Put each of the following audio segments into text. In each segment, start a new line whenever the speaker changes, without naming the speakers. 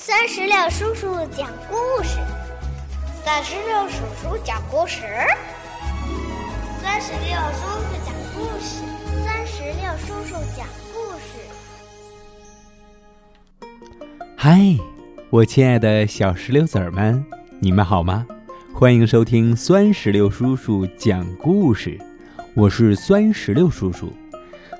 三十六叔叔讲故事，
三十六叔叔讲故事，
三十六叔叔讲故事，三十六叔叔讲故
事。嗨，我亲爱的小石榴籽儿们，你们好吗？欢迎收听酸石榴叔叔讲故事，我是酸石榴叔叔。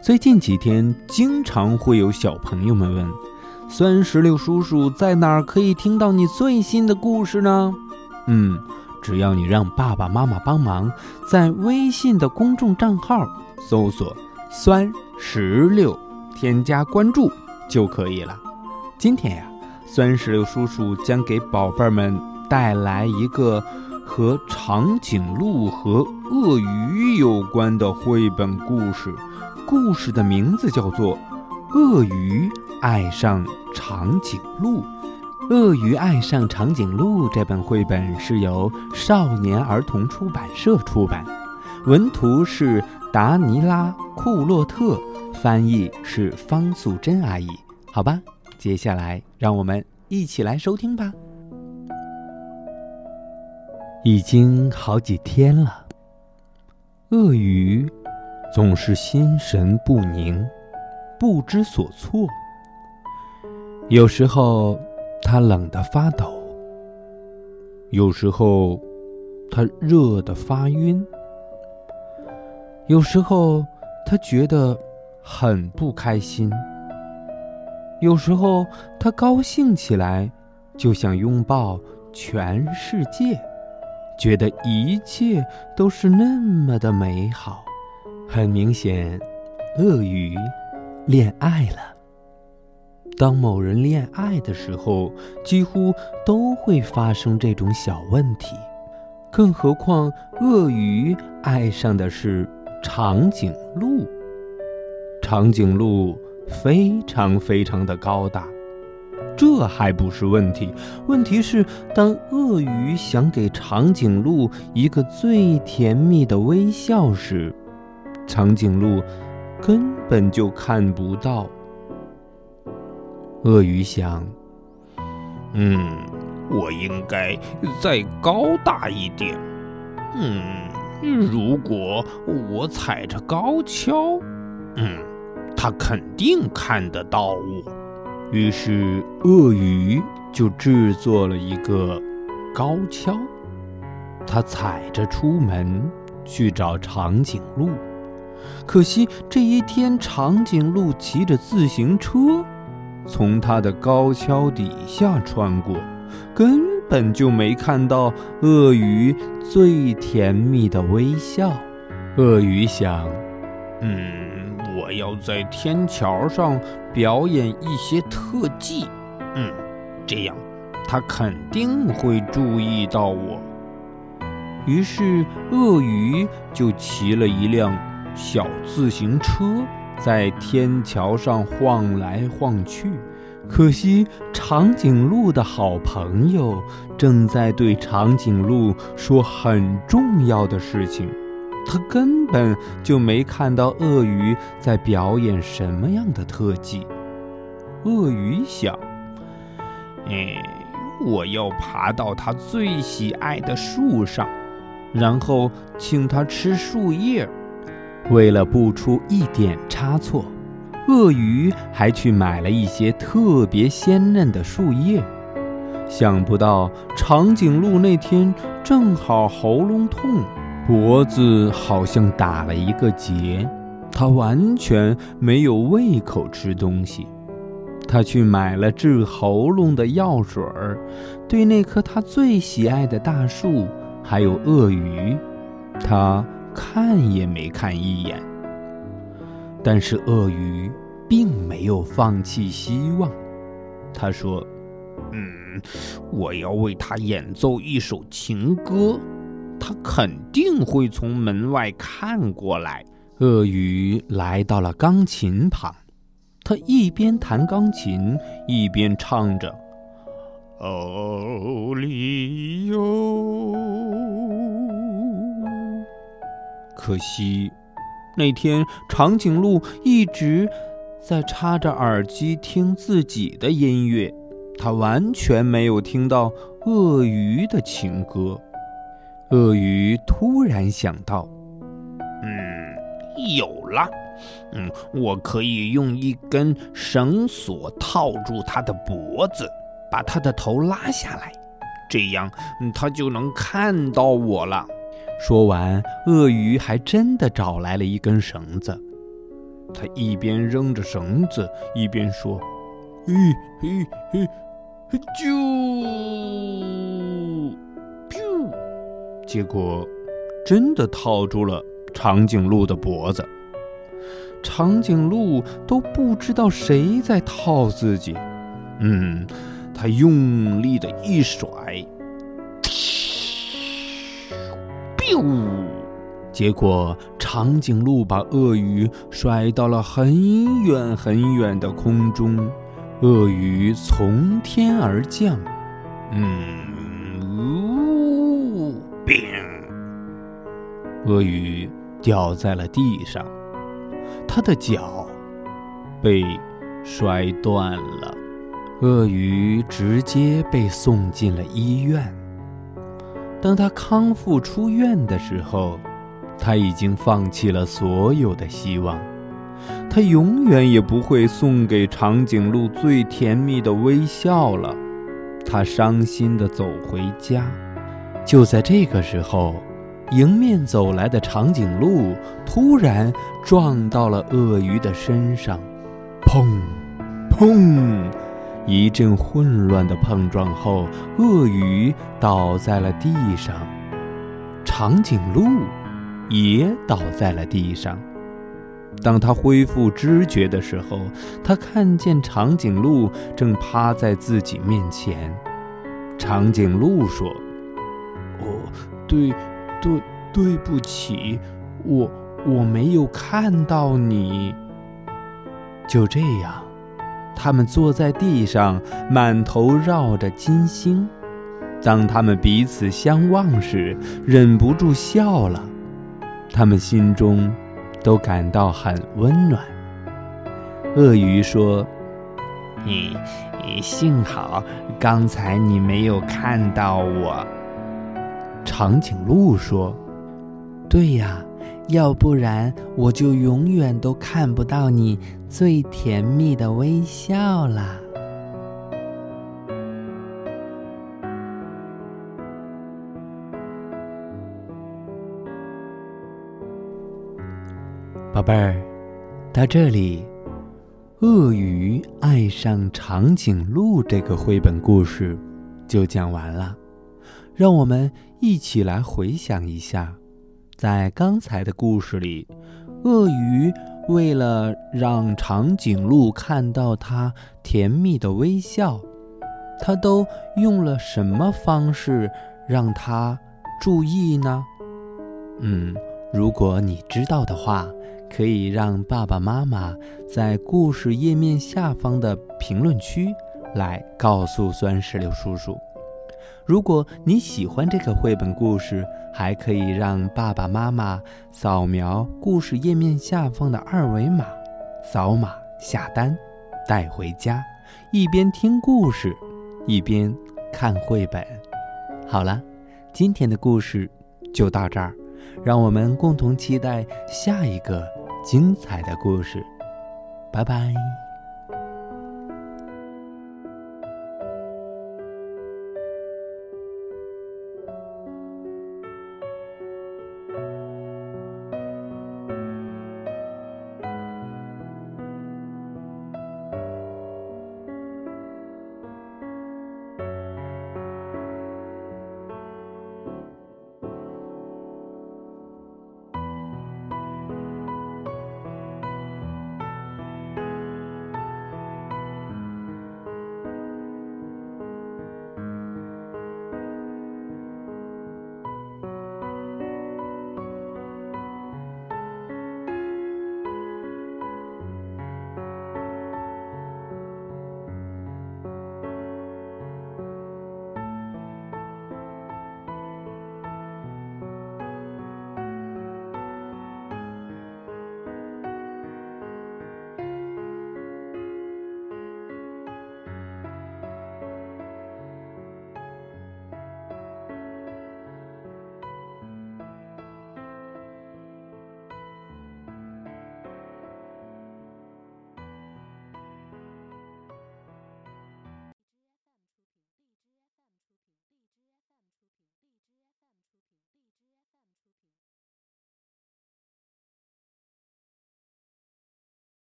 最近几天，经常会有小朋友们问。酸石榴叔叔在哪儿可以听到你最新的故事呢？嗯，只要你让爸爸妈妈帮忙，在微信的公众账号搜索“酸石榴”，添加关注就可以了。今天呀，酸石榴叔叔将给宝贝儿们带来一个和长颈鹿和鳄鱼有关的绘本故事，故事的名字叫做。鳄鱼爱上长颈鹿，《鳄鱼爱上长颈鹿》这本绘本是由少年儿童出版社出版，文图是达尼拉·库洛特，翻译是方素珍阿姨。好吧，接下来让我们一起来收听吧。已经好几天了，鳄鱼总是心神不宁。不知所措。有时候，他冷得发抖；有时候，他热得发晕；有时候，他觉得很不开心；有时候，他高兴起来，就想拥抱全世界，觉得一切都是那么的美好。很明显，鳄鱼。恋爱了。当某人恋爱的时候，几乎都会发生这种小问题，更何况鳄鱼爱上的是长颈鹿。长颈鹿非常非常的高大，这还不是问题，问题是当鳄鱼想给长颈鹿一个最甜蜜的微笑时，长颈鹿。根本就看不到。鳄鱼想：“
嗯，我应该再高大一点。嗯，如果我踩着高跷，嗯，它肯定看得到我。”
于是，鳄鱼就制作了一个高跷，它踩着出门去找长颈鹿。可惜这一天，长颈鹿骑着自行车，从他的高跷底下穿过，根本就没看到鳄鱼最甜蜜的微笑。鳄鱼想：“
嗯，我要在天桥上表演一些特技，嗯，这样他肯定会注意到我。”
于是，鳄鱼就骑了一辆。小自行车在天桥上晃来晃去，可惜长颈鹿的好朋友正在对长颈鹿说很重要的事情，他根本就没看到鳄鱼在表演什么样的特技。鳄鱼想：“
哎，我要爬到它最喜爱的树上，然后请它吃树叶。”
为了不出一点差错，鳄鱼还去买了一些特别鲜嫩的树叶。想不到长颈鹿那天正好喉咙痛，脖子好像打了一个结，它完全没有胃口吃东西。他去买了治喉咙的药水儿，对那棵他最喜爱的大树还有鳄鱼，他。看也没看一眼，但是鳄鱼并没有放弃希望。他说：“
嗯，我要为他演奏一首情歌，他肯定会从门外看过来。”
鳄鱼来到了钢琴旁，他一边弹钢琴，一边唱着：“
哦里哟。”
可惜，那天长颈鹿一直在插着耳机听自己的音乐，他完全没有听到鳄鱼的情歌。鳄鱼突然想到：“
嗯，有了，嗯，我可以用一根绳索套住它的脖子，把它的头拉下来，这样它就能看到我了。”
说完，鳄鱼还真的找来了一根绳子。他一边扔着绳子，一边说：“嘿，嘿，嘿，嘿，啾，啾！”结果，真的套住了长颈鹿的脖子。长颈鹿都不知道谁在套自己。嗯，他用力的一甩，咻！结果，长颈鹿把鳄鱼甩到了很远很远的空中，鳄鱼从天而降，
嗯，呜，变，
鳄鱼掉在了地上，它的脚被摔断了，鳄鱼直接被送进了医院。当他康复出院的时候。他已经放弃了所有的希望，他永远也不会送给长颈鹿最甜蜜的微笑了。他伤心地走回家。就在这个时候，迎面走来的长颈鹿突然撞到了鳄鱼的身上，砰，砰！一阵混乱的碰撞后，鳄鱼倒在了地上，长颈鹿。也倒在了地上。当他恢复知觉的时候，他看见长颈鹿正趴在自己面前。长颈鹿说：“哦，对，对，对不起，我我没有看到你。”就这样，他们坐在地上，满头绕着金星。当他们彼此相望时，忍不住笑了。他们心中都感到很温暖。鳄鱼说：“
你，幸好刚才你没有看到我。”
长颈鹿说：“
对呀，要不然我就永远都看不到你最甜蜜的微笑了。”
宝贝儿，到这里，《鳄鱼爱上长颈鹿》这个绘本故事就讲完了。让我们一起来回想一下，在刚才的故事里，鳄鱼为了让长颈鹿看到它甜蜜的微笑，它都用了什么方式让它注意呢？嗯，如果你知道的话。可以让爸爸妈妈在故事页面下方的评论区来告诉酸石榴叔叔。如果你喜欢这个绘本故事，还可以让爸爸妈妈扫描故事页面下方的二维码，扫码下单，带回家，一边听故事，一边看绘本。好了，今天的故事就到这儿，让我们共同期待下一个。精彩的故事，拜拜。